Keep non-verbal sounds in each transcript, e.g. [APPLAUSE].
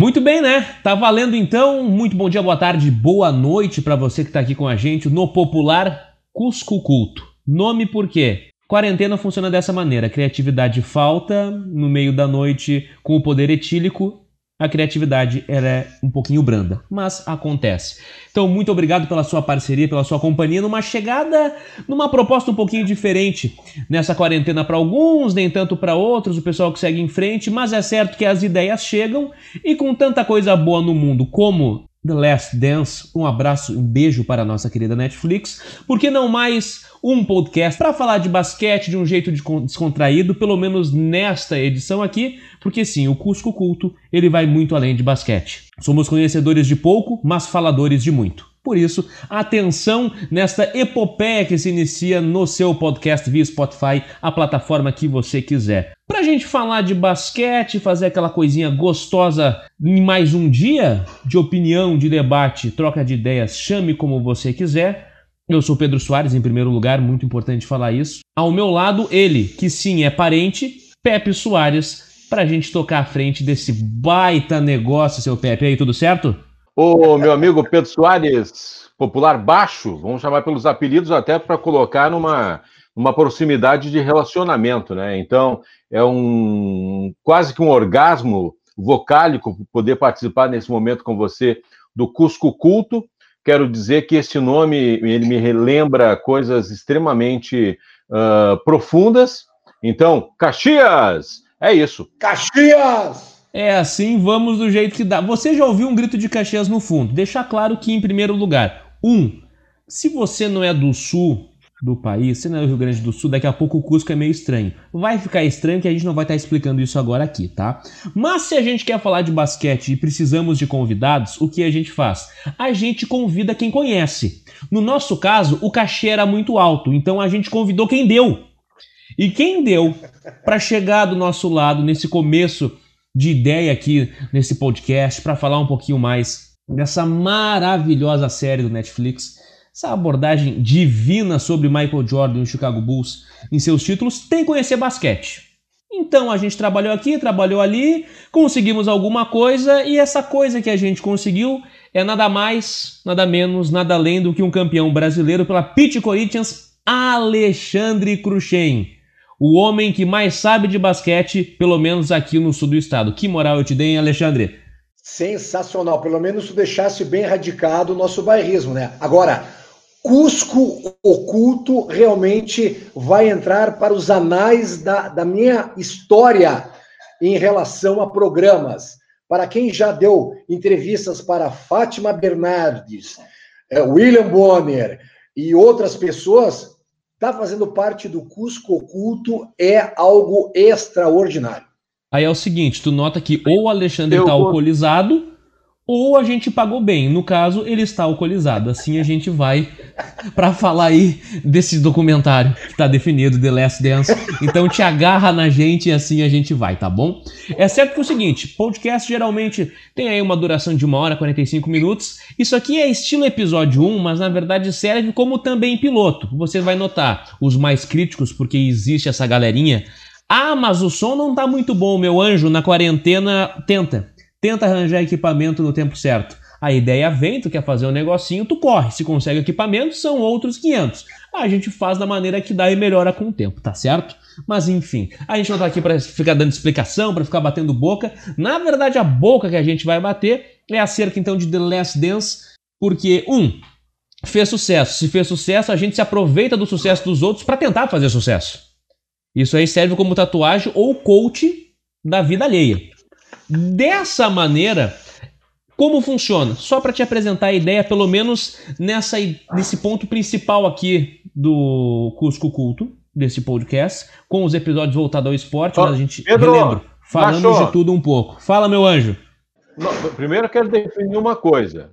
Muito bem, né? Tá valendo então. Muito bom dia, boa tarde, boa noite para você que tá aqui com a gente no popular Cusco Culto. Nome por quê? Quarentena funciona dessa maneira: criatividade falta, no meio da noite, com o poder etílico, a criatividade é um pouquinho branda, mas acontece. Então, muito obrigado pela sua parceria, pela sua companhia, numa chegada, numa proposta um pouquinho diferente nessa quarentena para alguns, nem tanto para outros, o pessoal que segue em frente, mas é certo que as ideias chegam e com tanta coisa boa no mundo como The Last Dance, um abraço, um beijo para a nossa querida Netflix, por que não mais um podcast para falar de basquete de um jeito descontraído, pelo menos nesta edição aqui, porque sim, o Cusco Culto, ele vai muito além de basquete. Somos conhecedores de pouco, mas faladores de muito. Por isso, atenção nesta epopeia que se inicia no seu podcast via Spotify, a plataforma que você quiser. Pra gente falar de basquete, fazer aquela coisinha gostosa em mais um dia de opinião, de debate, troca de ideias, chame como você quiser. Eu sou Pedro Soares, em primeiro lugar, muito importante falar isso. Ao meu lado, ele, que sim é parente, Pepe Soares, para a gente tocar à frente desse baita negócio, seu Pepe. aí, tudo certo? Ô, meu amigo Pedro Soares, popular baixo, vamos chamar pelos apelidos até para colocar numa, numa proximidade de relacionamento, né? Então, é um quase que um orgasmo vocálico poder participar nesse momento com você do Cusco Culto quero dizer que esse nome ele me relembra coisas extremamente uh, profundas. Então, Caxias! É isso. Caxias! É assim, vamos do jeito que dá. Você já ouviu um grito de Caxias no fundo? Deixar claro que, em primeiro lugar, um, se você não é do sul, do país, se não é o Rio Grande do Sul, daqui a pouco o Cusco é meio estranho. Vai ficar estranho que a gente não vai estar explicando isso agora aqui, tá? Mas se a gente quer falar de basquete e precisamos de convidados, o que a gente faz? A gente convida quem conhece. No nosso caso, o cachê era muito alto, então a gente convidou quem deu. E quem deu para chegar do nosso lado nesse começo de ideia aqui nesse podcast para falar um pouquinho mais dessa maravilhosa série do Netflix essa abordagem divina sobre Michael Jordan e o Chicago Bulls em seus títulos, tem que conhecer basquete. Então a gente trabalhou aqui, trabalhou ali, conseguimos alguma coisa e essa coisa que a gente conseguiu é nada mais, nada menos, nada além do que um campeão brasileiro pela Pitt Corinthians, Alexandre Cruxem. O homem que mais sabe de basquete, pelo menos aqui no sul do estado. Que moral eu te dei, hein, Alexandre? Sensacional, pelo menos tu deixasse bem radicado o nosso bairrismo, né? Agora, Cusco Oculto realmente vai entrar para os anais da, da minha história em relação a programas. Para quem já deu entrevistas para Fátima Bernardes, é, William Bonner e outras pessoas, está fazendo parte do Cusco Oculto é algo extraordinário. Aí é o seguinte, tu nota que ou o Alexandre está alcoolizado ou a gente pagou bem. No caso, ele está alcoolizado. Assim a gente vai [LAUGHS] para falar aí desse documentário que está definido, The Last Dance. Então te agarra na gente e assim a gente vai, tá bom? É certo que é o seguinte, podcast geralmente tem aí uma duração de uma hora, 45 minutos. Isso aqui é estilo episódio 1, mas na verdade serve como também piloto. Você vai notar os mais críticos, porque existe essa galerinha. Ah, mas o som não tá muito bom, meu anjo, na quarentena. Tenta Tenta arranjar equipamento no tempo certo. A ideia vem, tu quer fazer um negocinho, tu corre. Se consegue equipamento, são outros 500. A gente faz da maneira que dá e melhora com o tempo, tá certo? Mas enfim, a gente não tá aqui para ficar dando explicação, para ficar batendo boca. Na verdade, a boca que a gente vai bater é acerca então de The Last Dance, porque um, fez sucesso. Se fez sucesso, a gente se aproveita do sucesso dos outros para tentar fazer sucesso. Isso aí serve como tatuagem ou coach da vida alheia. Dessa maneira, como funciona? Só para te apresentar a ideia, pelo menos nessa, nesse ponto principal aqui do Cusco Culto, desse podcast, com os episódios voltados ao esporte, mas a gente Pedro, Machou. de tudo um pouco. Fala, meu anjo. Não, primeiro eu quero definir uma coisa.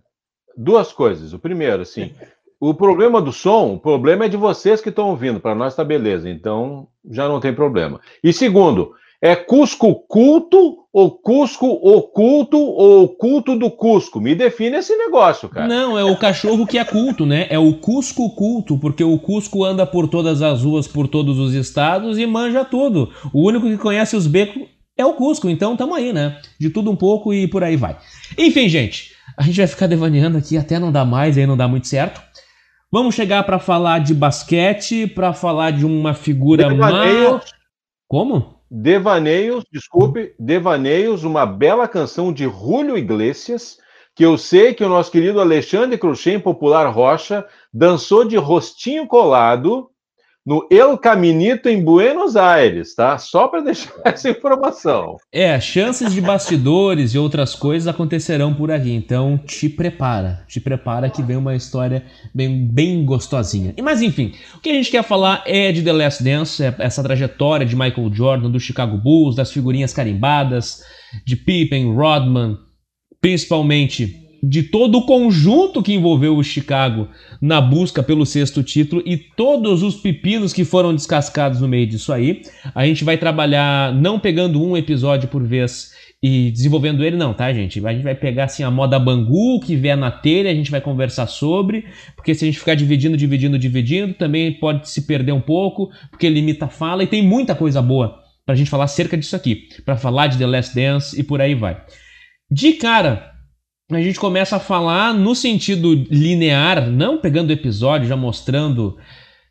Duas coisas. O primeiro, assim, o problema do som, o problema é de vocês que estão ouvindo. Para nós está beleza, então já não tem problema. E segundo, é Cusco culto ou Cusco oculto ou culto do Cusco? Me define esse negócio, cara. Não, é o cachorro que é culto, né? É o Cusco culto, porque o Cusco anda por todas as ruas, por todos os estados e manja tudo. O único que conhece os becos é o Cusco. Então tamo aí, né? De tudo um pouco e por aí vai. Enfim, gente, a gente vai ficar devaneando aqui até não dar mais, aí não dá muito certo. Vamos chegar para falar de basquete, para falar de uma figura mais. Como? Devaneios, desculpe, Devaneios, uma bela canção de Julio Iglesias, que eu sei que o nosso querido Alexandre Cruxem, popular Rocha, dançou de rostinho colado no El Caminito em Buenos Aires, tá? Só para deixar [LAUGHS] essa informação. É, chances de bastidores e outras coisas acontecerão por aqui, então te prepara, te prepara que vem uma história bem, bem gostosinha. E mas enfim, o que a gente quer falar é de The Last Dance, é essa trajetória de Michael Jordan, do Chicago Bulls, das figurinhas carimbadas, de Pippen, Rodman, principalmente de todo o conjunto que envolveu o Chicago na busca pelo sexto título e todos os pepinos que foram descascados no meio disso aí. A gente vai trabalhar não pegando um episódio por vez e desenvolvendo ele, não, tá, gente? A gente vai pegar assim a moda Bangu que vier na telha, a gente vai conversar sobre, porque se a gente ficar dividindo, dividindo, dividindo, também pode se perder um pouco, porque limita a fala e tem muita coisa boa pra gente falar acerca disso aqui, para falar de The Last Dance e por aí vai. De cara, a gente começa a falar no sentido linear, não pegando episódio, já mostrando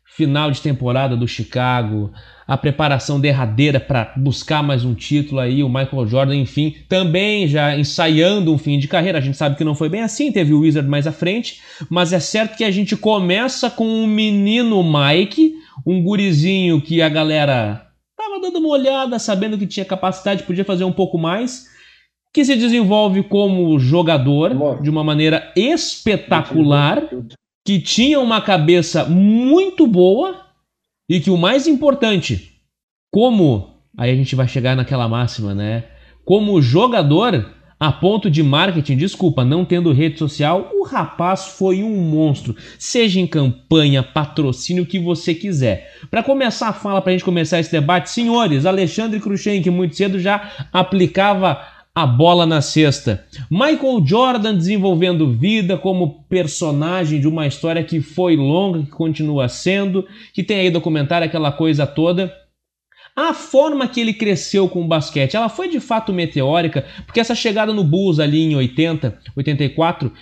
final de temporada do Chicago, a preparação derradeira para buscar mais um título aí, o Michael Jordan, enfim, também já ensaiando um fim de carreira. A gente sabe que não foi bem assim, teve o Wizard mais à frente, mas é certo que a gente começa com o um menino Mike, um gurizinho que a galera tava dando uma olhada, sabendo que tinha capacidade, podia fazer um pouco mais que se desenvolve como jogador de uma maneira espetacular, que tinha uma cabeça muito boa e que o mais importante, como aí a gente vai chegar naquela máxima, né? Como jogador, a ponto de marketing, desculpa, não tendo rede social, o rapaz foi um monstro. Seja em campanha, patrocínio, o que você quiser. Para começar a fala, para a gente começar esse debate, senhores, Alexandre Cruxem, que muito cedo já aplicava a bola na cesta. Michael Jordan desenvolvendo vida como personagem de uma história que foi longa, que continua sendo, que tem aí documentário, aquela coisa toda. A forma que ele cresceu com o basquete, ela foi de fato meteórica, porque essa chegada no Bulls ali em 80, 84,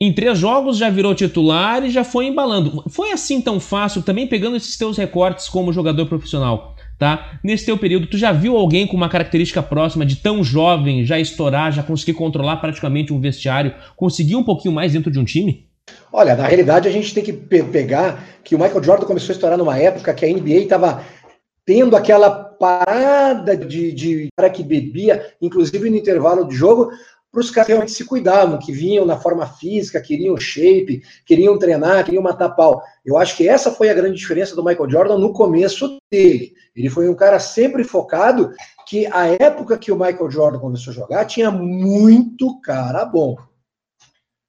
em três jogos já virou titular e já foi embalando. Foi assim tão fácil, também pegando esses teus recortes como jogador profissional tá? Nesse teu período, tu já viu alguém com uma característica próxima de tão jovem já estourar, já conseguir controlar praticamente um vestiário, conseguir um pouquinho mais dentro de um time? Olha, na realidade a gente tem que pe pegar que o Michael Jordan começou a estourar numa época que a NBA estava tendo aquela parada de, de cara que bebia, inclusive no intervalo de jogo, para os caras realmente se cuidavam, que vinham na forma física, queriam shape, queriam treinar, queriam matar pau. Eu acho que essa foi a grande diferença do Michael Jordan no começo dele. Ele foi um cara sempre focado que a época que o Michael Jordan começou a jogar tinha muito cara bom.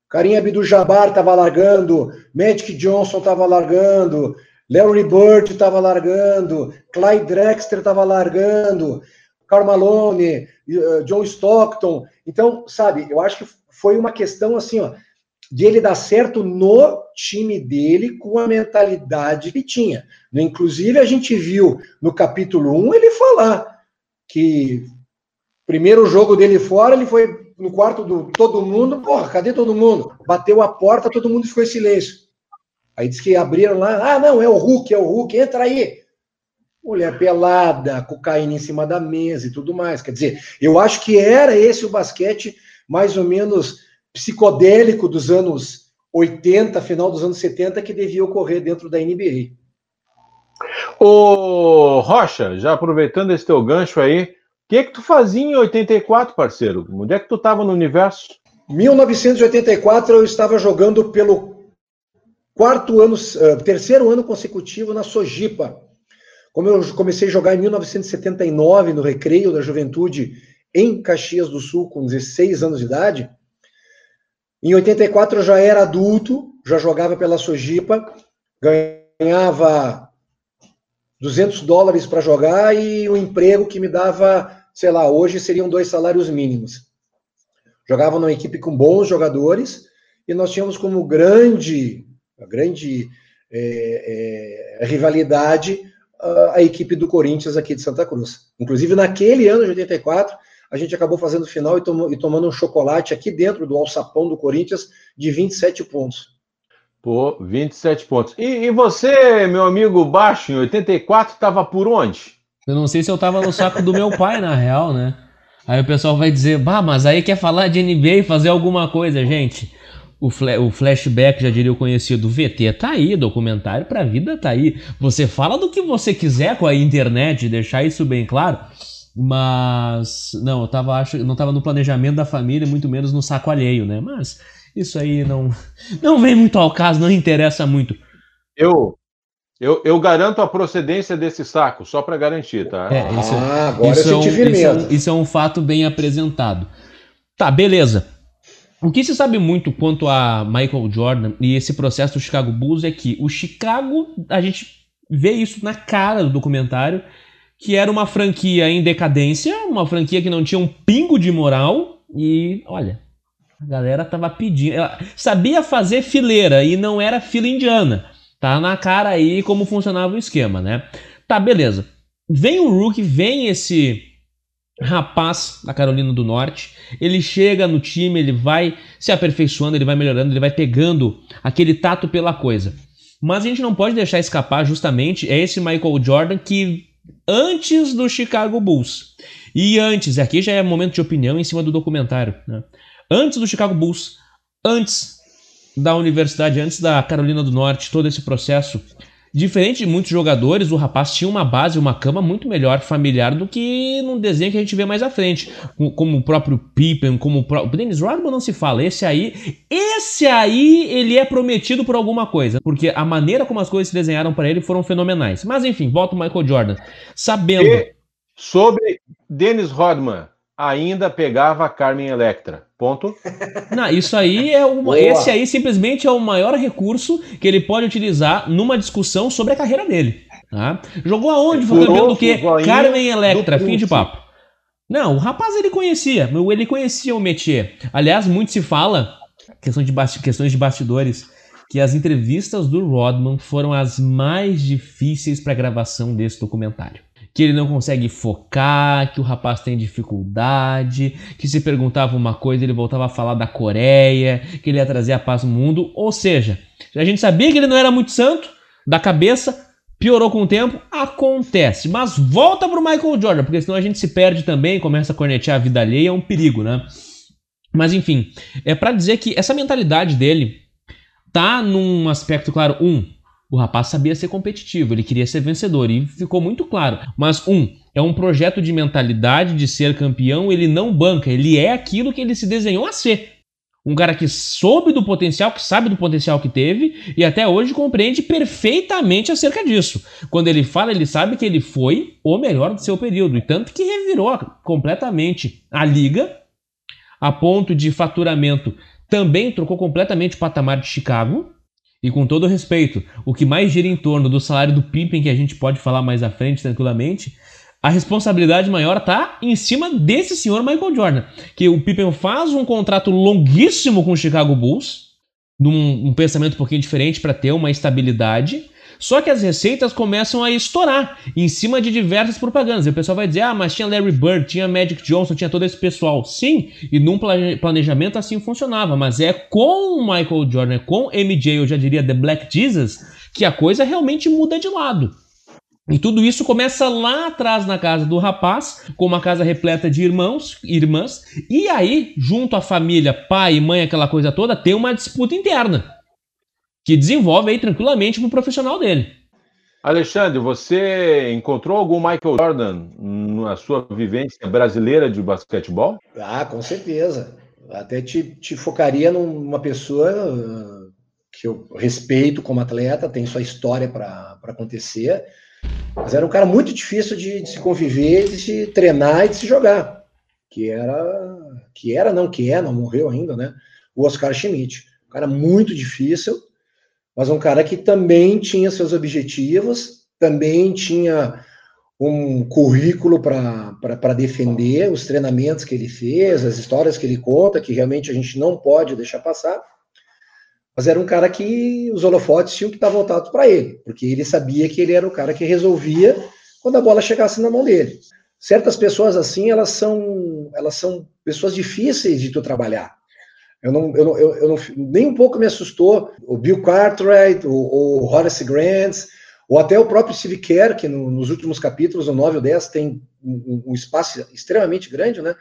Carinha Abdul-Jabbar estava largando, Magic Johnson estava largando, Larry Bird estava largando, Clyde Drexler estava largando, Karl Malone, uh, John Stockton. Então, sabe, eu acho que foi uma questão assim, ó, de ele dar certo no time dele com a mentalidade que tinha. Inclusive, a gente viu no capítulo 1 ele falar que primeiro jogo dele fora, ele foi no quarto do todo mundo, porra, cadê todo mundo? Bateu a porta, todo mundo ficou em silêncio. Aí disse que abriram lá, ah, não, é o Hulk, é o Hulk, entra aí mulher pelada, cocaína em cima da mesa e tudo mais. Quer dizer, eu acho que era esse o basquete mais ou menos psicodélico dos anos 80, final dos anos 70, que devia ocorrer dentro da NBA. Ô, Rocha, já aproveitando esse teu gancho aí, o que é que tu fazia em 84, parceiro? Onde é que tu estava no universo? 1984 eu estava jogando pelo quarto ano, uh, terceiro ano consecutivo na Sojipa, como eu comecei a jogar em 1979, no Recreio da Juventude, em Caxias do Sul, com 16 anos de idade, em 84 eu já era adulto, já jogava pela Sojipa, ganhava 200 dólares para jogar e o um emprego que me dava, sei lá, hoje seriam dois salários mínimos. Jogava numa equipe com bons jogadores e nós tínhamos como grande, grande é, é, rivalidade a equipe do Corinthians aqui de Santa Cruz. Inclusive, naquele ano de 84, a gente acabou fazendo final e, tom e tomando um chocolate aqui dentro do alçapão do Corinthians de 27 pontos. Pô, 27 pontos. E, e você, meu amigo Baixo, em 84, estava por onde? Eu não sei se eu estava no saco do meu pai, na real, né? Aí o pessoal vai dizer, bah, mas aí quer falar de NBA e fazer alguma coisa, gente o, fla o flashback, já diria o conhecido, VT tá aí, documentário pra vida tá aí. Você fala do que você quiser com a internet, deixar isso bem claro. Mas não, eu tava, acho, não tava no planejamento da família, muito menos no saco alheio, né? Mas isso aí não, [LAUGHS] não vem muito ao caso, não interessa muito. Eu, eu, eu garanto a procedência desse saco, só para garantir, tá? É, isso, ah, agora isso, eu é um, isso, é um, isso é um fato bem apresentado. Tá, beleza. O que se sabe muito quanto a Michael Jordan e esse processo do Chicago Bulls é que o Chicago, a gente vê isso na cara do documentário, que era uma franquia em decadência, uma franquia que não tinha um pingo de moral e, olha, a galera tava pedindo, ela sabia fazer fileira e não era fila indiana. Tá na cara aí como funcionava o esquema, né? Tá, beleza. Vem o Rookie, vem esse rapaz da Carolina do Norte. Ele chega no time, ele vai se aperfeiçoando, ele vai melhorando, ele vai pegando aquele tato pela coisa. Mas a gente não pode deixar escapar justamente é esse Michael Jordan que antes do Chicago Bulls e antes, aqui já é momento de opinião em cima do documentário, né? antes do Chicago Bulls, antes da universidade, antes da Carolina do Norte, todo esse processo Diferente de muitos jogadores, o rapaz tinha uma base, uma cama muito melhor familiar do que num desenho que a gente vê mais à frente. Como o próprio Pippen, como o próprio. Dennis Rodman não se fala. Esse aí. Esse aí, ele é prometido por alguma coisa. Porque a maneira como as coisas se desenharam para ele foram fenomenais. Mas enfim, volta o Michael Jordan. Sabendo. E sobre Dennis Rodman ainda pegava a Carmen Electra. Ponto. [LAUGHS] Não, isso aí é o, esse aí simplesmente é o maior recurso que ele pode utilizar numa discussão sobre a carreira dele. Tá? Jogou aonde? Foi campeão do quê? Carmen Electra, fim de papo. Não, o rapaz ele conhecia, ele conhecia o métier. Aliás, muito se fala, questão de questões de bastidores, que as entrevistas do Rodman foram as mais difíceis para a gravação desse documentário que ele não consegue focar, que o rapaz tem dificuldade, que se perguntava uma coisa ele voltava a falar da Coreia, que ele ia trazer a paz no mundo. Ou seja, a gente sabia que ele não era muito santo da cabeça, piorou com o tempo, acontece. Mas volta pro Michael Jordan, porque senão a gente se perde também, começa a cornetear a vida alheia, é um perigo, né? Mas enfim, é para dizer que essa mentalidade dele tá num aspecto claro, um, o rapaz sabia ser competitivo, ele queria ser vencedor e ficou muito claro. Mas, um, é um projeto de mentalidade de ser campeão, ele não banca, ele é aquilo que ele se desenhou a ser. Um cara que soube do potencial, que sabe do potencial que teve e até hoje compreende perfeitamente acerca disso. Quando ele fala, ele sabe que ele foi o melhor do seu período, e tanto que revirou completamente a liga, a ponto de faturamento também trocou completamente o patamar de Chicago. E com todo respeito, o que mais gira em torno do salário do Pippen, que a gente pode falar mais à frente tranquilamente, a responsabilidade maior está em cima desse senhor Michael Jordan. Que o Pippen faz um contrato longuíssimo com o Chicago Bulls, num um pensamento um pouquinho diferente para ter uma estabilidade. Só que as receitas começam a estourar em cima de diversas propagandas. E o pessoal vai dizer: ah, mas tinha Larry Bird, tinha Magic Johnson, tinha todo esse pessoal. Sim, e num planejamento assim funcionava. Mas é com Michael Jordan, com MJ, eu já diria The Black Jesus, que a coisa realmente muda de lado. E tudo isso começa lá atrás na casa do rapaz, com uma casa repleta de irmãos, irmãs, e aí, junto à família, pai e mãe, aquela coisa toda, tem uma disputa interna que desenvolve aí tranquilamente para o profissional dele. Alexandre, você encontrou algum Michael Jordan na sua vivência brasileira de basquetebol? Ah, com certeza. Até te, te focaria numa pessoa uh, que eu respeito como atleta, tem sua história para acontecer, mas era um cara muito difícil de, de, se conviver, de se treinar e de se jogar. Que era, que era, não que é, não morreu ainda, né? O Oscar Schmidt. Um cara muito difícil, mas um cara que também tinha seus objetivos, também tinha um currículo para defender os treinamentos que ele fez, as histórias que ele conta, que realmente a gente não pode deixar passar. Mas era um cara que os holofotes tinham que estar voltados para ele, porque ele sabia que ele era o cara que resolvia quando a bola chegasse na mão dele. Certas pessoas assim, elas são, elas são pessoas difíceis de tu trabalhar. Eu não, eu não, eu, eu não nem um pouco me assustou o Bill Cartwright, o, o Horace Grant, ou até o próprio Steve Kerr, que no, nos últimos capítulos, o 9 ou 10, tem um, um espaço extremamente grande, né?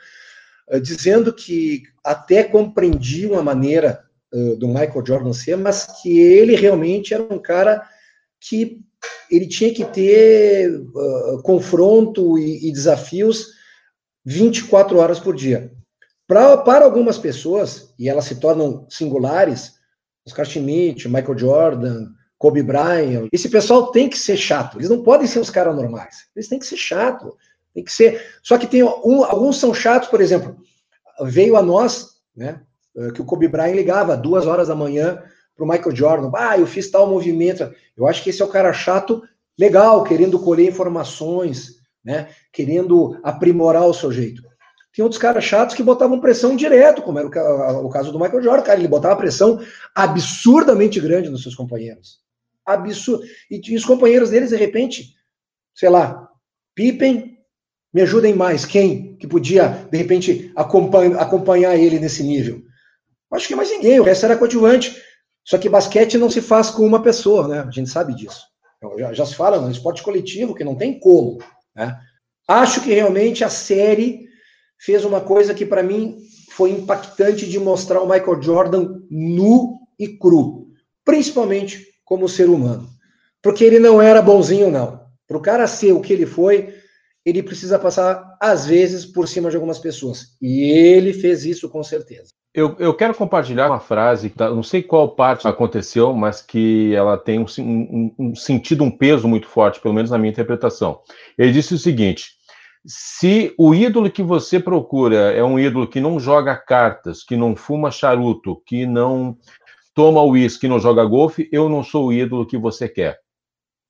Uh, dizendo que até compreendia uma maneira uh, do Michael Jordan ser, mas que ele realmente era um cara que ele tinha que ter uh, confronto e, e, desafios 24 horas por dia. Pra, para algumas pessoas, e elas se tornam singulares, Oscar Schmidt, Michael Jordan, Kobe Bryant, esse pessoal tem que ser chato. Eles não podem ser os caras normais. Eles têm que ser chato. Tem que ser. Só que tem um, alguns são chatos, por exemplo, veio a nós, né? Que o Kobe Bryant ligava duas horas da manhã para o Michael Jordan. Ah, eu fiz tal movimento. Eu acho que esse é o cara chato, legal, querendo colher informações, né? Querendo aprimorar o seu jeito. Tem outros caras chatos que botavam pressão direto, como era o, caso do Michael Jordan, cara, ele botava pressão absurdamente grande nos seus companheiros. Absurdo. E, e os companheiros deles, de repente, sei lá, Pippen, me ajudem mais. Quem que podia, de repente, acompanhar, acompanhar ele nesse nível? Acho que mais ninguém, o resto era coadjuvante. Só que basquete não se faz com uma pessoa, né? A gente sabe disso. Então, já, já se fala no esporte coletivo que não tem como. Né? Acho que realmente a série fez uma coisa que para mim foi impactante de mostrar o Michael Jordan nu e cru, principalmente como ser humano. Porque ele não era bonzinho, não. Para o cara ser o que ele foi, ele precisa passar, às vezes, por cima de algumas pessoas. E ele fez isso com certeza. Eu, eu quero compartilhar uma frase, tá, não sei qual parte aconteceu, mas que ela tem um, um, um sentido, um peso muito forte, pelo menos na minha interpretação. Ele disse o seguinte: se o ídolo que você procura é um ídolo que não joga cartas, que não fuma charuto, que não toma uísque, que não joga golfe, eu não sou o ídolo que você quer.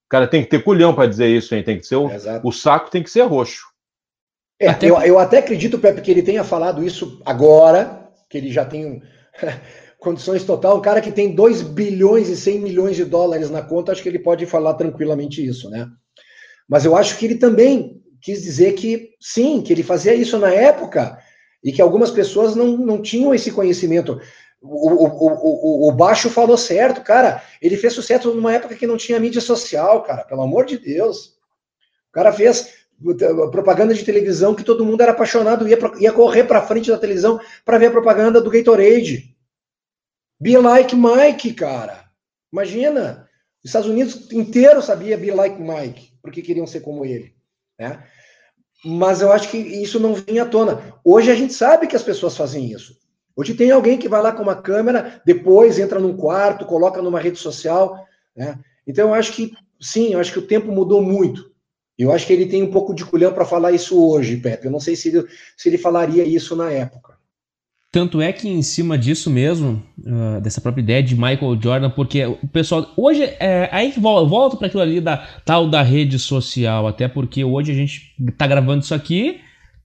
O cara tem que ter culhão para dizer isso, hein? Tem que ser o, o saco tem que ser roxo. É, até... Eu, eu até acredito, Pepe, que ele tenha falado isso agora, que ele já tem [LAUGHS] condições total. Um cara que tem 2 bilhões e 100 milhões de dólares na conta, acho que ele pode falar tranquilamente isso, né? Mas eu acho que ele também quis dizer que, sim, que ele fazia isso na época e que algumas pessoas não, não tinham esse conhecimento. O, o, o, o, Baixo falou certo, cara. Ele fez sucesso numa época que não tinha mídia social, cara, pelo amor de Deus. O cara fez propaganda de televisão que todo mundo era apaixonado, ia, ia correr para frente da televisão para ver a propaganda do Gatorade. Be like Mike, cara. Imagina. Os Estados Unidos inteiro sabia Be like Mike, porque queriam ser como ele. Né? Mas eu acho que isso não vinha à tona. Hoje a gente sabe que as pessoas fazem isso. Hoje tem alguém que vai lá com uma câmera, depois entra num quarto, coloca numa rede social. Né? Então eu acho que, sim, eu acho que o tempo mudou muito. Eu acho que ele tem um pouco de culhão para falar isso hoje, Pepe. Eu não sei se ele, se ele falaria isso na época. Tanto é que em cima disso mesmo, uh, dessa própria ideia de Michael Jordan, porque o pessoal. Hoje, é, aí volta, volta para aquilo ali da tal da rede social, até porque hoje a gente está gravando isso aqui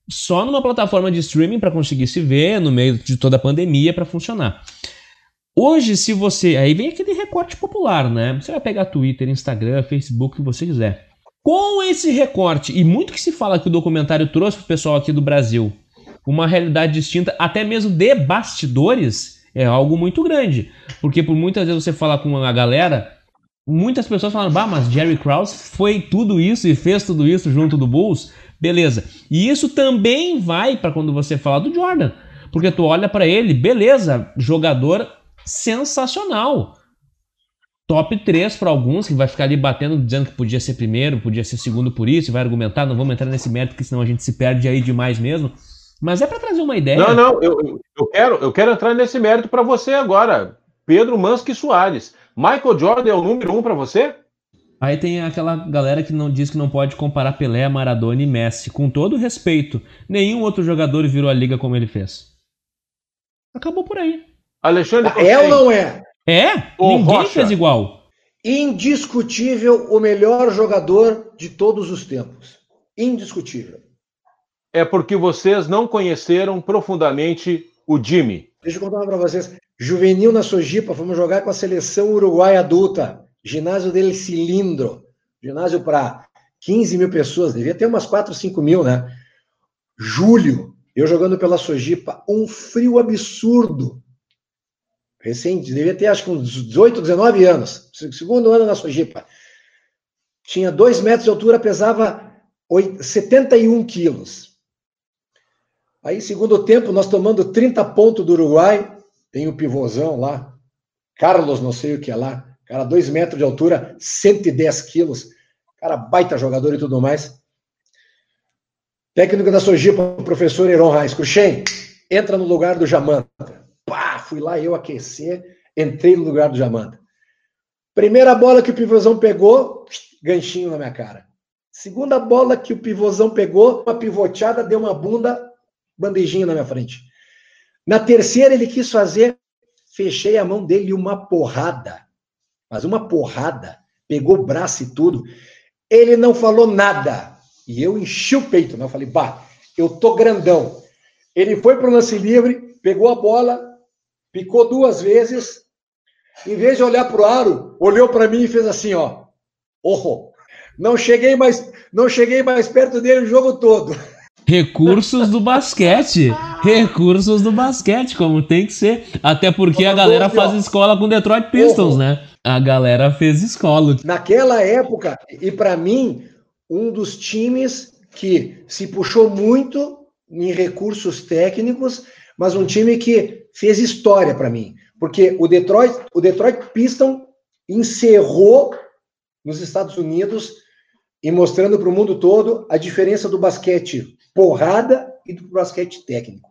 só numa plataforma de streaming para conseguir se ver no meio de toda a pandemia para funcionar. Hoje, se você. Aí vem aquele recorte popular, né? Você vai pegar Twitter, Instagram, Facebook, o que você quiser. Com esse recorte, e muito que se fala que o documentário trouxe para o pessoal aqui do Brasil uma realidade distinta, até mesmo de bastidores, é algo muito grande. Porque por muitas vezes você fala com a galera, muitas pessoas falam, bah, mas Jerry Krause foi tudo isso e fez tudo isso junto do Bulls. Beleza. E isso também vai para quando você fala do Jordan. Porque tu olha para ele, beleza, jogador sensacional top 3 para alguns, que vai ficar ali batendo, dizendo que podia ser primeiro, podia ser segundo por isso, e vai argumentar, não vamos entrar nesse mérito, porque senão a gente se perde aí demais mesmo. Mas é para trazer uma ideia. Não, não, eu, eu, quero, eu quero entrar nesse mérito para você agora. Pedro Mansky Soares. Michael Jordan é o número um para você? Aí tem aquela galera que não diz que não pode comparar Pelé, Maradona e Messi. Com todo respeito, nenhum outro jogador virou a liga como ele fez. Acabou por aí. Alexandre, é ou não é? É? Ninguém Rocha. fez igual. Indiscutível o melhor jogador de todos os tempos. Indiscutível. É porque vocês não conheceram profundamente o Jimmy. deixa eu contar para vocês. Juvenil na Sojipa, fomos jogar com a seleção uruguaia adulta. Ginásio dele Cilindro. Ginásio para 15 mil pessoas, devia ter umas 4, 5 mil, né? Julho, eu jogando pela Sojipa, um frio absurdo. Recente, devia ter acho que uns 18, 19 anos. Segundo ano na Sojipa. Tinha 2 metros de altura, pesava 71 quilos. Aí, segundo tempo, nós tomando 30 pontos do Uruguai, tem o pivôzão lá, Carlos, não sei o que é lá, cara, 2 metros de altura, 110 quilos, cara, baita jogador e tudo mais. Técnico da Sojipa, professor Heron Reis, Cruxem, entra no lugar do Jamanta. Pá, fui lá eu aquecer, entrei no lugar do Jamanta. Primeira bola que o pivôzão pegou, ganchinho na minha cara. Segunda bola que o pivôzão pegou, uma pivoteada, deu uma bunda, bandejinha na minha frente. Na terceira, ele quis fazer, fechei a mão dele uma porrada. Mas uma porrada. Pegou o braço e tudo. Ele não falou nada. E eu enchi o peito, né? Eu falei, bah, eu tô grandão. Ele foi para o lance livre, pegou a bola, picou duas vezes. Em vez de olhar para o aro, olhou para mim e fez assim, ó. Oh, não cheguei mais, não cheguei mais perto dele o jogo todo. [LAUGHS] Recursos do basquete. Recursos do basquete, como tem que ser. Até porque a galera faz escola com Detroit Pistons, né? A galera fez escola. Naquela época, e para mim, um dos times que se puxou muito em recursos técnicos, mas um time que fez história para mim. Porque o Detroit, o Detroit Pistons encerrou nos Estados Unidos e mostrando para o mundo todo a diferença do basquete porrada e do basquete técnico.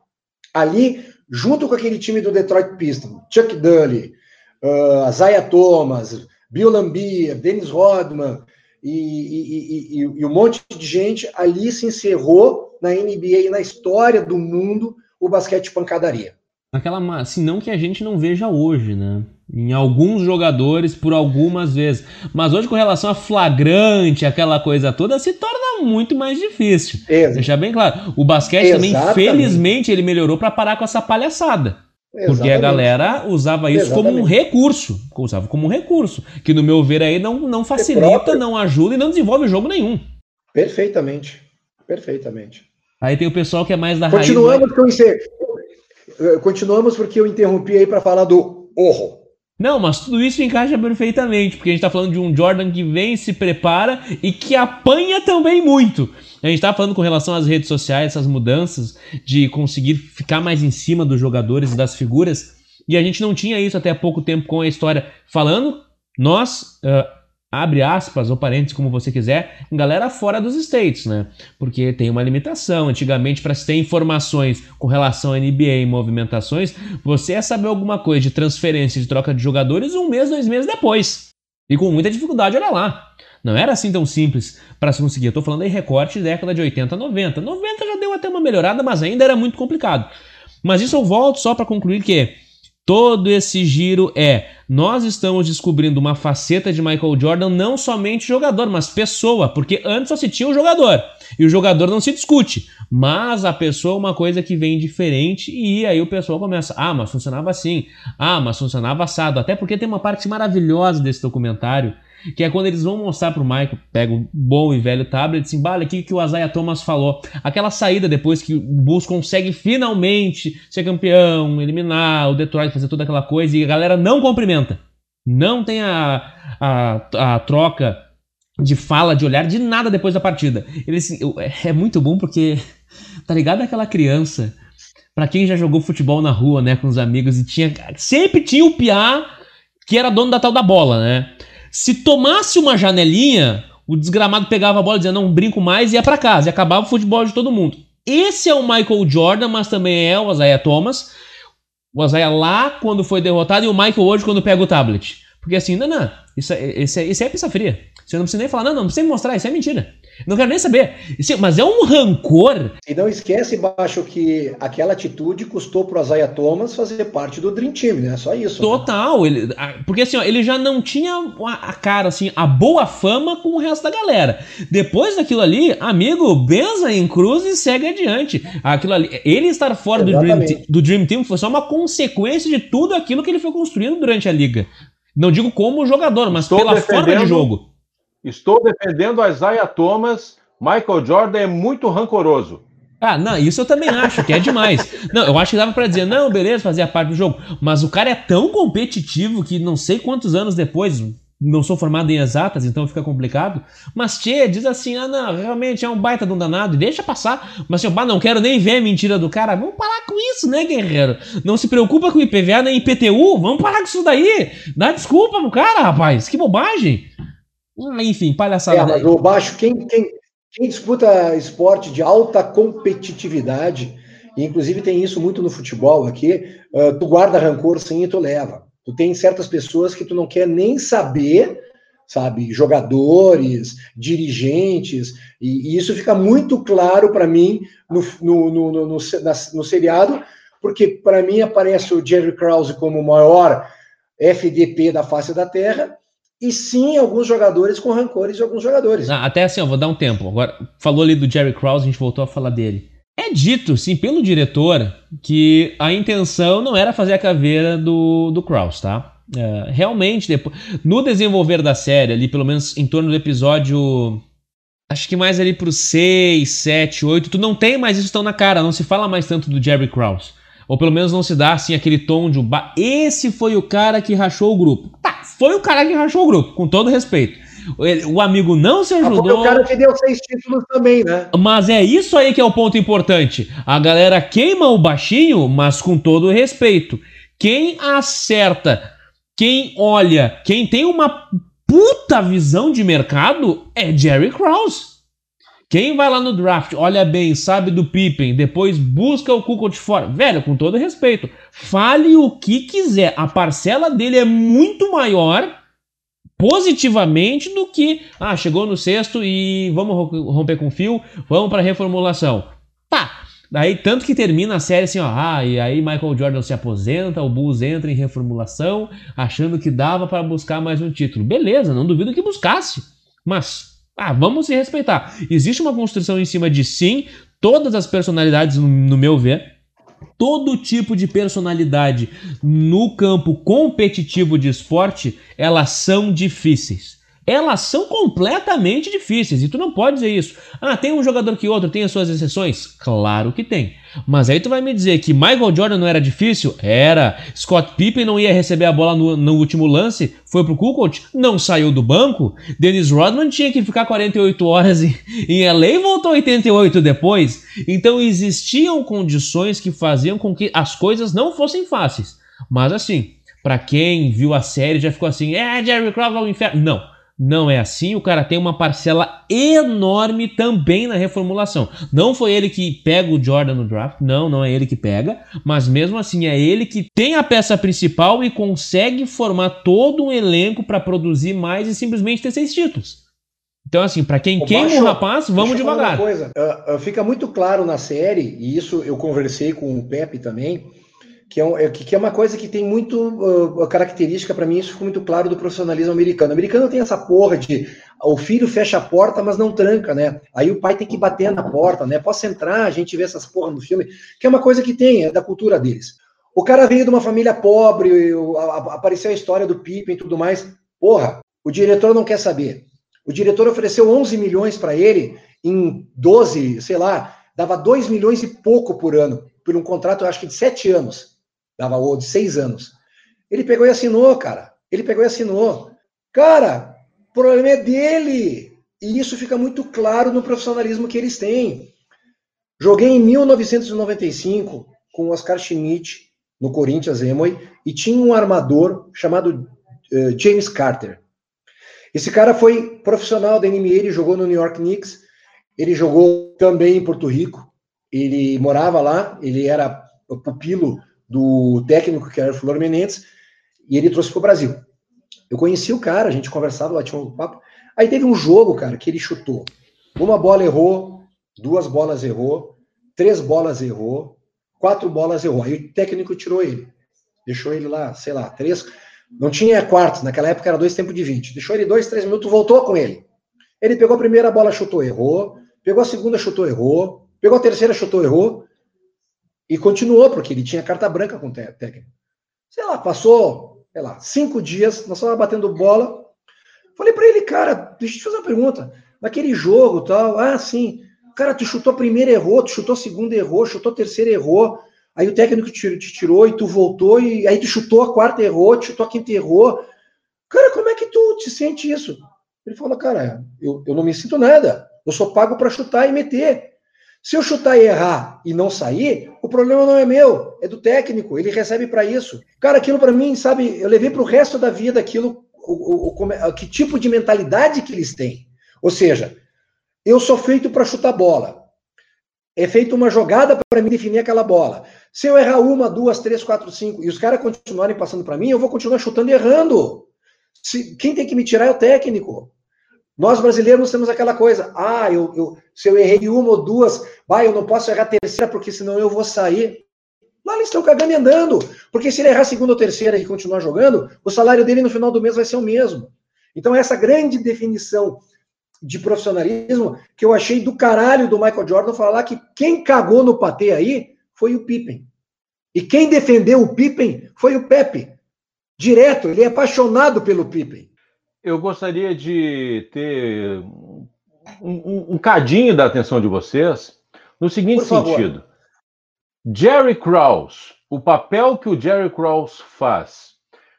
Ali, junto com aquele time do Detroit Pistons, Chuck Daly, uh, Isaiah Thomas, Bill Lambier, Dennis Rodman e, e, e, e, um monte de gente, ali se encerrou na NBA e na história do mundo o basquete pancadaria. Aquela, se não que a gente não veja hoje, né? Em alguns jogadores por algumas vezes. Mas hoje, com relação a flagrante, aquela coisa toda, se torna muito mais difícil. Exato. Deixar bem claro. O basquete Exatamente. também, felizmente, ele melhorou para parar com essa palhaçada. Exatamente. Porque a galera usava isso Exatamente. como um recurso. Usava como um recurso. Que, no meu ver, aí não, não facilita, não ajuda e não desenvolve jogo nenhum. Perfeitamente. Perfeitamente. Aí tem o pessoal que é mais da Continuamos raiz. Continuamos com Continuamos porque eu interrompi aí para falar do horror. Não, mas tudo isso encaixa perfeitamente, porque a gente está falando de um Jordan que vem, se prepara e que apanha também muito. A gente está falando com relação às redes sociais, essas mudanças de conseguir ficar mais em cima dos jogadores e das figuras, e a gente não tinha isso até há pouco tempo com a história falando. Nós, uh, abre aspas ou parênteses, como você quiser, galera fora dos States, né? Porque tem uma limitação. Antigamente, para se ter informações com relação à NBA e movimentações, você ia saber alguma coisa de transferência, de troca de jogadores um mês, dois meses depois. E com muita dificuldade, olha lá. Não era assim tão simples para se conseguir. Eu tô falando aí recorte de década de 80, 90. 90 já deu até uma melhorada, mas ainda era muito complicado. Mas isso eu volto só para concluir que Todo esse giro é: nós estamos descobrindo uma faceta de Michael Jordan, não somente jogador, mas pessoa, porque antes só se tinha o jogador e o jogador não se discute, mas a pessoa é uma coisa que vem diferente e aí o pessoal começa: ah, mas funcionava assim, ah, mas funcionava assado. Até porque tem uma parte maravilhosa desse documentário que é quando eles vão mostrar pro Michael, pega o bom e velho tablet, assim, olha aqui que o Isaiah Thomas falou. Aquela saída depois que o Bulls consegue finalmente ser campeão, eliminar o Detroit, fazer toda aquela coisa, e a galera não cumprimenta. Não tem a, a, a troca de fala, de olhar, de nada depois da partida. Ele, assim, é muito bom porque, tá ligado aquela criança, para quem já jogou futebol na rua, né, com os amigos, e tinha sempre tinha o piá que era dono da tal da bola, né? Se tomasse uma janelinha, o desgramado pegava a bola dizia: Não brinco mais e ia para casa. E acabava o futebol de todo mundo. Esse é o Michael Jordan, mas também é o Isaiah Thomas. O Isaiah lá quando foi derrotado e o Michael hoje quando pega o tablet. Porque assim, não, não, isso, é, isso, é, isso é pista fria. Você não precisa nem falar, não, não, não precisa me mostrar, isso é mentira. Não quero nem saber. Mas é um rancor. E não esquece, Baixo, que aquela atitude custou pro Isaiah Thomas fazer parte do Dream Team, né? Só isso. Né? Total. Né? Ele, porque assim, ó, ele já não tinha a cara, assim, a boa fama com o resto da galera. Depois daquilo ali, amigo, benza em cruz e segue adiante. Aquilo ali, ele estar fora do Dream, do Dream Team foi só uma consequência de tudo aquilo que ele foi construindo durante a liga. Não digo como jogador, mas Estou pela forma de jogo. Estou defendendo a Isaiah Thomas. Michael Jordan é muito rancoroso. Ah, não, isso eu também acho que é demais. Não, eu acho que dava para dizer, não, beleza, fazia parte do jogo. Mas o cara é tão competitivo que não sei quantos anos depois, não sou formado em exatas, então fica complicado. Mas Tchê diz assim: ah, não, realmente é um baita de um danado, e deixa passar. Mas assim, não quero nem ver a mentira do cara. Vamos parar com isso, né, guerreiro? Não se preocupa com IPVA nem IPTU, vamos parar com isso daí. Dá desculpa pro cara, rapaz, que bobagem. Ah, enfim, palhaçada. É, mas o baixo, quem, quem, quem disputa esporte de alta competitividade, e inclusive tem isso muito no futebol aqui, uh, tu guarda rancor sim e tu leva. Tu tem certas pessoas que tu não quer nem saber, sabe? Jogadores, dirigentes, e, e isso fica muito claro para mim no, no, no, no, no, na, no seriado, porque para mim aparece o Jerry Krause como o maior FDP da face da Terra, e sim alguns jogadores com rancores de alguns jogadores. Ah, até assim, eu vou dar um tempo. Agora, falou ali do Jerry Krause, a gente voltou a falar dele. É dito, sim, pelo diretor, que a intenção não era fazer a caveira do, do Krause, tá? É, realmente, depois, no desenvolver da série, ali pelo menos em torno do episódio. Acho que mais ali pro 6, 7, 8, tu não tem mais isso tão na cara, não se fala mais tanto do Jerry Krause. Ou pelo menos não se dá assim aquele tom de esse foi o cara que rachou o grupo. Tá, foi o cara que rachou o grupo, com todo respeito. O amigo não se ajudou. Foi o cara que deu seis títulos também, né? Mas é isso aí que é o ponto importante. A galera queima o baixinho, mas com todo respeito. Quem acerta, quem olha, quem tem uma puta visão de mercado é Jerry Krause. Quem vai lá no draft, olha bem, sabe do Pippen, depois busca o Kukoc fora. Velho, com todo respeito, fale o que quiser. A parcela dele é muito maior positivamente do que, ah, chegou no sexto e vamos romper com fio, vamos para reformulação. Tá. Daí tanto que termina a série assim, ó, ah, e aí Michael Jordan se aposenta, o Bulls entra em reformulação, achando que dava para buscar mais um título. Beleza, não duvido que buscasse. Mas ah, vamos se respeitar. Existe uma construção em cima de sim, todas as personalidades, no meu ver, todo tipo de personalidade no campo competitivo de esporte, elas são difíceis elas são completamente difíceis e tu não pode dizer isso. Ah, tem um jogador que outro tem as suas exceções? Claro que tem. Mas aí tu vai me dizer que Michael Jordan não era difícil? Era. Scott Pippen não ia receber a bola no, no último lance? Foi pro Kukoc? Não saiu do banco? Dennis Rodman tinha que ficar 48 horas em, em LA e voltou 88 depois? Então existiam condições que faziam com que as coisas não fossem fáceis. Mas assim, para quem viu a série já ficou assim, é Jerry Krause ao inferno. Não. Não é assim, o cara tem uma parcela enorme também na reformulação. Não foi ele que pega o Jordan no draft, não, não é ele que pega, mas mesmo assim é ele que tem a peça principal e consegue formar todo um elenco para produzir mais e simplesmente ter seis títulos. Então, assim, para quem Ô, queima o rapaz, vamos devagar. Uh, uh, fica muito claro na série, e isso eu conversei com o Pepe também que é, um, é, que é uma coisa que tem muito uh, característica para mim, isso ficou muito claro do profissionalismo americano. O americano tem essa porra de o filho fecha a porta, mas não tranca, né? Aí o pai tem que bater na porta, né? Posso entrar, a gente vê essas porra no filme, que é uma coisa que tem, é da cultura deles. O cara veio de uma família pobre, apareceu a história do Pippen e tudo mais. Porra, o diretor não quer saber. O diretor ofereceu 11 milhões para ele em 12, sei lá, dava 2 milhões e pouco por ano, por um contrato, eu acho que de 7 anos dava o de seis anos. Ele pegou e assinou, cara. Ele pegou e assinou. Cara, o problema é dele. E isso fica muito claro no profissionalismo que eles têm. Joguei em 1995 com o Oscar Schmidt no Corinthians Emoy e tinha um armador chamado uh, James Carter. Esse cara foi profissional da NBA, ele jogou no New York Knicks, ele jogou também em Porto Rico, ele morava lá, ele era pupilo do técnico que era Flor Menezes, e ele trouxe para o Brasil. Eu conheci o cara, a gente conversava, lá tinha um papo. Aí teve um jogo, cara, que ele chutou Uma bola errou, duas bolas errou, três bolas errou, quatro bolas errou. Aí o técnico tirou ele. Deixou ele lá, sei lá, três. Não tinha quartos, naquela época era dois tempos de 20. Deixou ele dois, três minutos, voltou com ele. Ele pegou a primeira bola, chutou, errou. Pegou a segunda, chutou, errou. Pegou a terceira, chutou, errou. E continuou, porque ele tinha carta branca com o técnico. Sei lá, passou, sei lá, cinco dias, nós estávamos batendo bola. Falei para ele, cara, deixa eu te fazer uma pergunta. Naquele jogo tal, ah, sim. Cara, tu chutou a primeira, errou, tu chutou a segunda, errou, chutou a terceira, errou. Aí o técnico te, te tirou e tu voltou, e aí tu chutou a quarta, errou, tu chutou a quinta, errou. Cara, como é que tu te sente isso? Ele falou, cara, eu, eu não me sinto nada. Eu sou pago para chutar e meter. Se eu chutar e errar e não sair, o problema não é meu, é do técnico. Ele recebe para isso. Cara, aquilo para mim, sabe, eu levei para o resto da vida aquilo, o, o, o, que tipo de mentalidade que eles têm. Ou seja, eu sou feito para chutar bola. É feita uma jogada para me definir aquela bola. Se eu errar uma, duas, três, quatro, cinco e os caras continuarem passando para mim, eu vou continuar chutando e errando. Se, quem tem que me tirar é o técnico. Nós brasileiros temos aquela coisa, ah, eu, eu, se eu errei uma ou duas, vai, eu não posso errar a terceira porque senão eu vou sair. Lá eles estão cagando e andando, porque se ele errar a segunda ou terceira e continuar jogando, o salário dele no final do mês vai ser o mesmo. Então essa grande definição de profissionalismo que eu achei do caralho do Michael Jordan falar que quem cagou no patê aí foi o Pippen. E quem defendeu o Pippen foi o Pepe. Direto, ele é apaixonado pelo Pippen eu gostaria de ter um, um, um cadinho da atenção de vocês no seguinte sentido. Jerry Krause, o papel que o Jerry Krause faz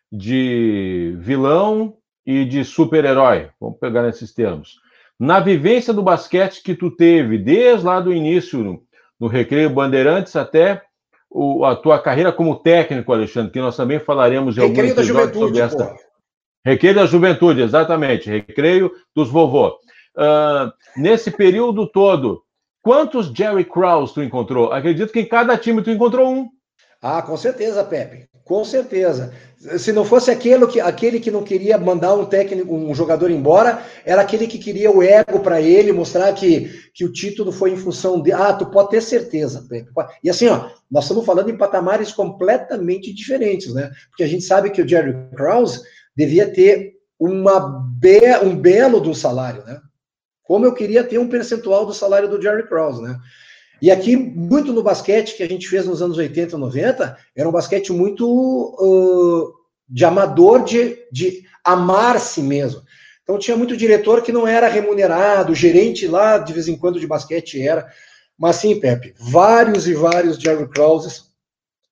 de vilão e de super-herói, vamos pegar nesses termos, na vivência do basquete que tu teve desde lá do início no, no Recreio Bandeirantes até o, a tua carreira como técnico, Alexandre, que nós também falaremos em alguns episódios sobre essa. Recreio da juventude, exatamente. Recreio dos vovô. Uh, nesse período todo, quantos Jerry Krause tu encontrou? Acredito que em cada time tu encontrou um. Ah, com certeza, Pepe. Com certeza. Se não fosse aquele que, aquele que não queria mandar um técnico, um jogador embora, era aquele que queria o ego para ele, mostrar que, que o título foi em função de. Ah, tu pode ter certeza, Pepe. E assim, ó, nós estamos falando em patamares completamente diferentes, né? Porque a gente sabe que o Jerry Krause devia ter uma be um belo do salário, né? Como eu queria ter um percentual do salário do Jerry Krause, né? E aqui, muito no basquete que a gente fez nos anos 80 90, era um basquete muito uh, de amador, de, de amar-se mesmo. Então tinha muito diretor que não era remunerado, gerente lá, de vez em quando, de basquete era. Mas sim, Pepe, vários e vários Jerry Krauses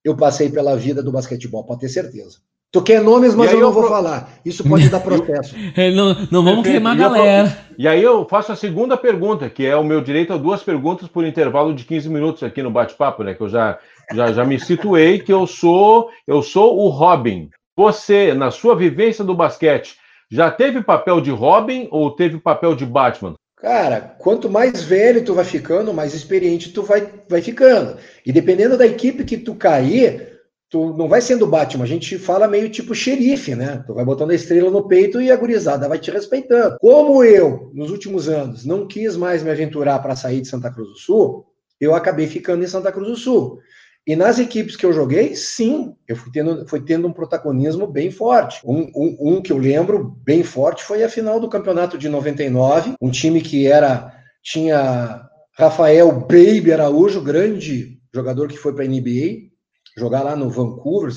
eu passei pela vida do basquetebol, pode ter certeza. Tu quer nomes, mas eu não vou pro... falar. Isso pode dar [LAUGHS] processo. Não, não vamos queimar a galera. E aí eu faço a segunda pergunta, que é o meu direito a duas perguntas por intervalo de 15 minutos aqui no bate-papo, né? Que eu já, já, já me situei que eu sou eu sou o Robin. Você, na sua vivência do basquete, já teve papel de Robin ou teve papel de Batman? Cara, quanto mais velho tu vai ficando, mais experiente tu vai, vai ficando. E dependendo da equipe que tu cair, tu não vai sendo Batman, a gente fala meio tipo xerife, né? Tu vai botando a estrela no peito e a gurizada vai te respeitando. Como eu, nos últimos anos, não quis mais me aventurar para sair de Santa Cruz do Sul, eu acabei ficando em Santa Cruz do Sul. E nas equipes que eu joguei, sim, eu fui tendo, fui tendo um protagonismo bem forte. Um, um, um que eu lembro bem forte foi a final do campeonato de 99, um time que era tinha Rafael Baby Araújo, grande jogador que foi para a NBA, jogar lá no Vancouver?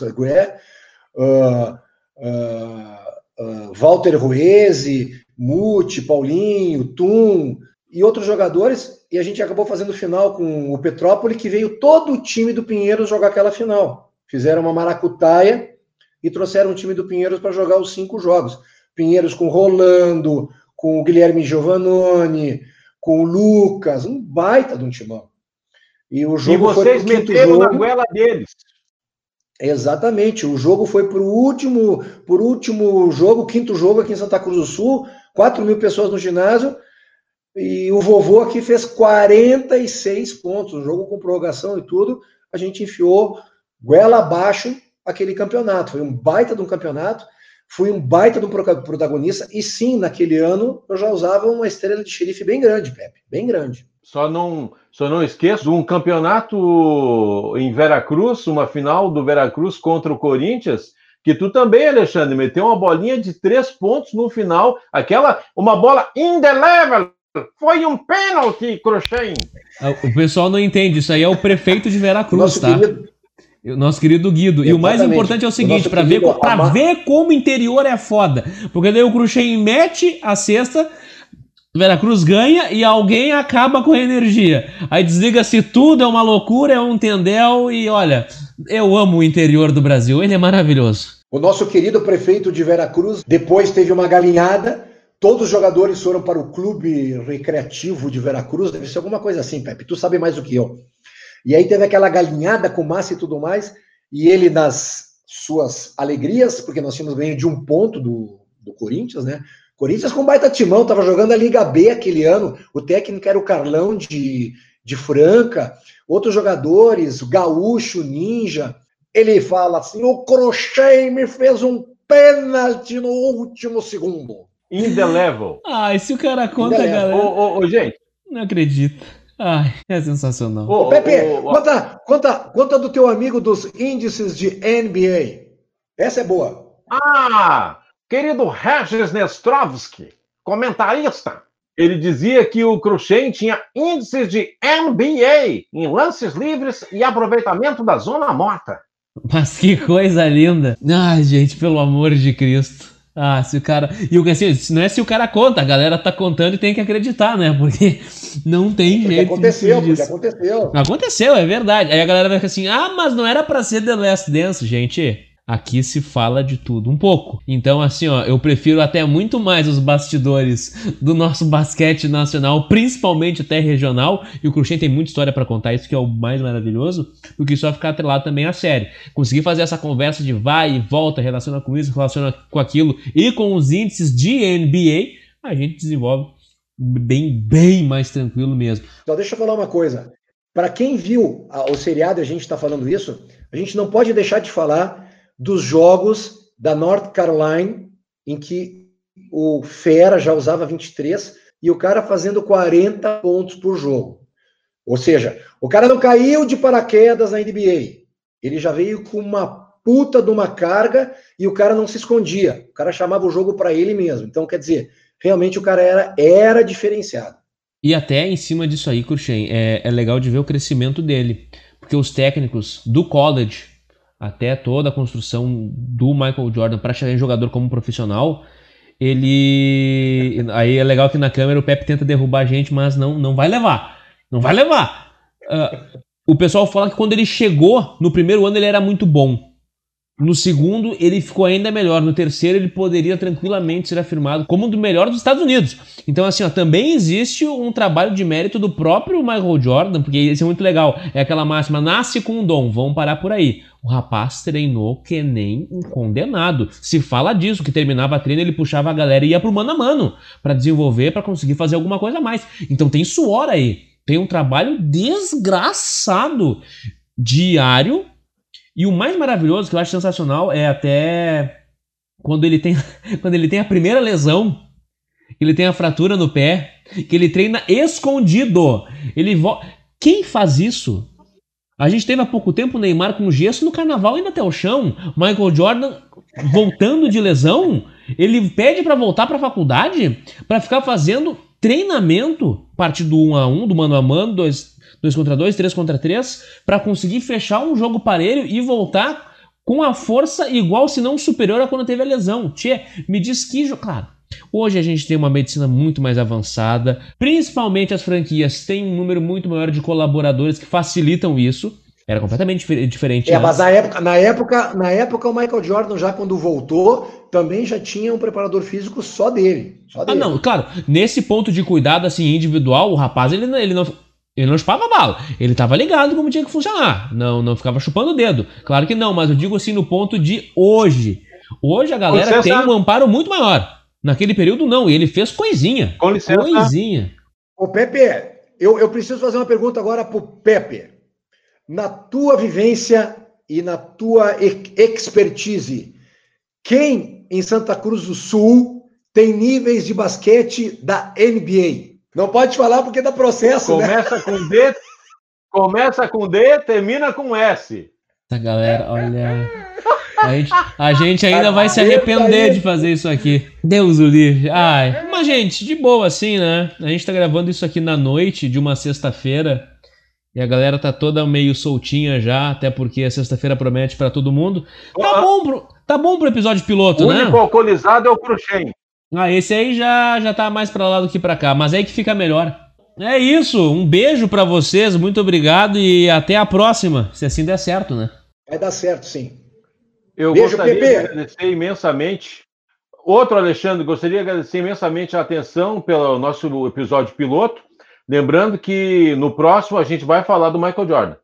Uh, uh, uh, Walter Ruese, Muti, Paulinho, Tum e outros jogadores, e a gente acabou fazendo final com o Petrópolis, que veio todo o time do Pinheiros jogar aquela final. Fizeram uma maracutaia e trouxeram o time do Pinheiros para jogar os cinco jogos. Pinheiros com Rolando, com o Guilherme Giovannoni, com o Lucas, um baita de um timão. E o jogo e vocês meteram jogo. na goela deles. Exatamente. O jogo foi para o último, por último jogo, quinto jogo aqui em Santa Cruz do Sul, 4 mil pessoas no ginásio. E o vovô aqui fez 46 pontos, um jogo com prorrogação e tudo. A gente enfiou goela abaixo aquele campeonato. Foi um baita de um campeonato. fui um baita do protagonista, e sim, naquele ano eu já usava uma estrela de xerife bem grande, Pepe, bem grande. Só não, só não esqueço um campeonato em Veracruz, uma final do Veracruz contra o Corinthians, que tu também, Alexandre, meteu uma bolinha de três pontos no final, aquela, uma bola indelével, foi um pênalti, Crochê. Ah, o pessoal não entende, isso aí é o prefeito de Veracruz, Nosso tá? Querido, o nosso querido Guido. Exatamente. E o mais importante é o seguinte, para ver, pra ver como o interior é foda. Porque daí o Cruxem mete a cesta, Veracruz ganha e alguém acaba com a energia. Aí desliga-se tudo, é uma loucura, é um tendel e olha, eu amo o interior do Brasil, ele é maravilhoso. O nosso querido prefeito de Veracruz depois teve uma galinhada, todos os jogadores foram para o clube recreativo de Veracruz, deve ser alguma coisa assim, Pepe, tu sabe mais do que eu. E aí teve aquela galinhada com massa e tudo mais, e ele nas suas alegrias, porque nós tínhamos ganho de um ponto do, do Corinthians, né? Corinthians com baita timão, tava jogando a Liga B aquele ano, o técnico era o Carlão de, de Franca, outros jogadores, o Gaúcho, Ninja, ele fala assim, o Crochet me fez um pênalti no último segundo. In the level. Ah, e se o cara conta, galera? Ô, ô, ô, gente. Não acredito. Ai, é sensacional. Ô, ô Pepe, ô, conta, conta, conta do teu amigo dos índices de NBA. Essa é boa. Ah, querido Regis Nestrovski, comentarista. Ele dizia que o Cruxem tinha índices de NBA em lances livres e aproveitamento da zona morta. Mas que coisa linda. Ai, gente, pelo amor de Cristo. Ah, se o cara. E o que assim, não é se o cara conta, a galera tá contando e tem que acreditar, né? Porque [LAUGHS] não tem porque jeito. Aconteceu, porque aconteceu. Aconteceu, é verdade. Aí a galera vai ficar assim: ah, mas não era para ser The Last Dance, gente. Aqui se fala de tudo um pouco. Então, assim, ó, eu prefiro até muito mais os bastidores do nosso basquete nacional, principalmente até regional, e o Cruxem tem muita história para contar, isso que é o mais maravilhoso, do que só ficar atrelado também à série. Conseguir fazer essa conversa de vai e volta, relaciona com isso, relaciona com aquilo, e com os índices de NBA, a gente desenvolve bem, bem mais tranquilo mesmo. Então, deixa eu falar uma coisa. Para quem viu o seriado, a gente está falando isso, a gente não pode deixar de falar dos jogos da North Carolina, em que o Fera já usava 23 e o cara fazendo 40 pontos por jogo. Ou seja, o cara não caiu de paraquedas na NBA. Ele já veio com uma puta de uma carga e o cara não se escondia. O cara chamava o jogo para ele mesmo. Então, quer dizer, realmente o cara era, era diferenciado. E até em cima disso aí, Cruxem, é, é legal de ver o crescimento dele. Porque os técnicos do college até toda a construção do Michael Jordan para chegar em jogador como profissional, ele. Aí é legal que na câmera o Pepe tenta derrubar a gente, mas não, não vai levar. Não vai levar. Uh, o pessoal fala que quando ele chegou, no primeiro ano ele era muito bom. No segundo, ele ficou ainda melhor. No terceiro, ele poderia tranquilamente ser afirmado como um do melhor dos Estados Unidos. Então, assim, ó, também existe um trabalho de mérito do próprio Michael Jordan, porque isso é muito legal. É aquela máxima: nasce com um dom, vamos parar por aí. O rapaz treinou que nem um condenado. Se fala disso, que terminava a treino, ele puxava a galera e ia pro mano a mano para desenvolver, para conseguir fazer alguma coisa a mais. Então tem suor aí. Tem um trabalho desgraçado diário e o mais maravilhoso, que eu acho sensacional, é até quando ele tem, [LAUGHS] quando ele tem a primeira lesão, ele tem a fratura no pé, que ele treina escondido. Ele vo... Quem faz isso? A gente teve há pouco tempo o Neymar com gesso no carnaval indo até o chão. Michael Jordan voltando de lesão, ele pede para voltar para a faculdade para ficar fazendo treinamento, parte do 1 um a 1, um, do mano a mano, dois 2 contra 2, 3 contra 3, para conseguir fechar um jogo parelho e voltar com a força igual, se não superior a quando teve a lesão. Tchê, me diz que. Claro, Hoje a gente tem uma medicina muito mais avançada, principalmente as franquias têm um número muito maior de colaboradores que facilitam isso. Era completamente diferente. É, antes. mas na época, na época, na época o Michael Jordan já quando voltou também já tinha um preparador físico só dele. Só dele. Ah, não, claro. Nesse ponto de cuidado assim individual, o rapaz ele, ele não ele não chupava bala. Ele estava ligado como tinha que funcionar. Não, não ficava chupando o dedo. Claro que não, mas eu digo assim no ponto de hoje. Hoje a galera licença. tem um amparo muito maior. Naquele período, não. Ele fez coisinha. Com licença. Coisinha. Ô, Pepe, eu, eu preciso fazer uma pergunta agora pro Pepe. Na tua vivência e na tua expertise, quem em Santa Cruz do Sul tem níveis de basquete da NBA. Não pode falar porque dá processo, né? Começa né? com D, começa com D, termina com S. Essa galera, olha. A gente, a gente ainda vai se arrepender de fazer isso aqui. Deus o livre. Ai, mas gente, de boa assim, né? A gente tá gravando isso aqui na noite de uma sexta-feira. E a galera tá toda meio soltinha já, até porque a sexta-feira promete para todo mundo. Tá bom pro, tá bom pro episódio piloto, o né? O único alcoolizado é o Cruxem. Ah, esse aí já, já tá mais para lá do que para cá, mas é aí que fica melhor. É isso, um beijo para vocês, muito obrigado e até a próxima, se assim der certo, né? Vai dar certo, sim. Eu beijo, gostaria Pepe. de agradecer imensamente. Outro Alexandre, gostaria de agradecer imensamente a atenção pelo nosso episódio piloto. Lembrando que no próximo a gente vai falar do Michael Jordan.